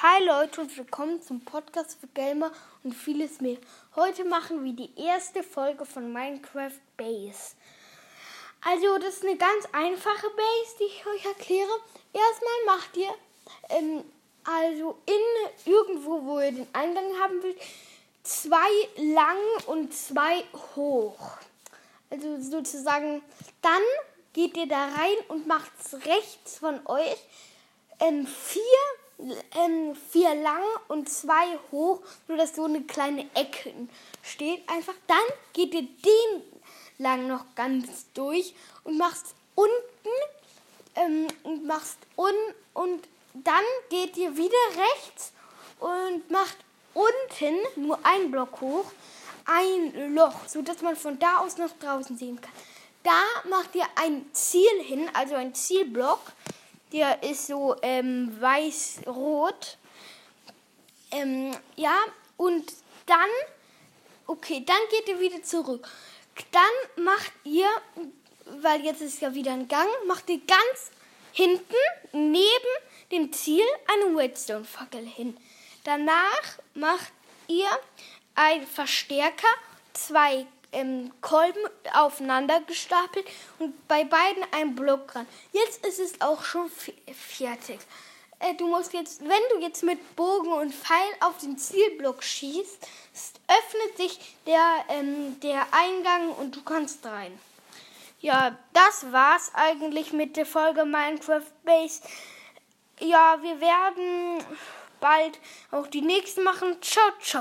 Hi Leute und willkommen zum Podcast für Gamer und vieles mehr. Heute machen wir die erste Folge von Minecraft Base. Also das ist eine ganz einfache Base, die ich euch erkläre. Erstmal macht ihr ähm, also in irgendwo, wo ihr den Eingang haben wollt, zwei lang und zwei hoch. Also sozusagen, dann geht ihr da rein und macht rechts von euch ähm, vier ähm, vier lang und zwei hoch, nur dass so eine kleine Ecke steht. Einfach dann geht ihr den lang noch ganz durch und machst unten ähm, und machst un und dann geht ihr wieder rechts und macht unten nur ein Block hoch ein Loch, so dass man von da aus noch draußen sehen kann. Da macht ihr ein Ziel hin, also ein Zielblock der ist so ähm, weiß-rot. Ähm, ja, und dann, okay, dann geht ihr wieder zurück. Dann macht ihr, weil jetzt ist ja wieder ein Gang, macht ihr ganz hinten neben dem Ziel eine Redstone-Fackel hin. Danach macht ihr einen Verstärker, zwei ähm, Kolben aufeinander gestapelt und bei beiden ein Block dran. Jetzt ist es auch schon fertig. Äh, du musst jetzt, wenn du jetzt mit Bogen und Pfeil auf den Zielblock schießt, öffnet sich der, ähm, der Eingang und du kannst rein. Ja, das war's eigentlich mit der Folge Minecraft Base. Ja, wir werden bald auch die nächsten machen. Ciao, ciao.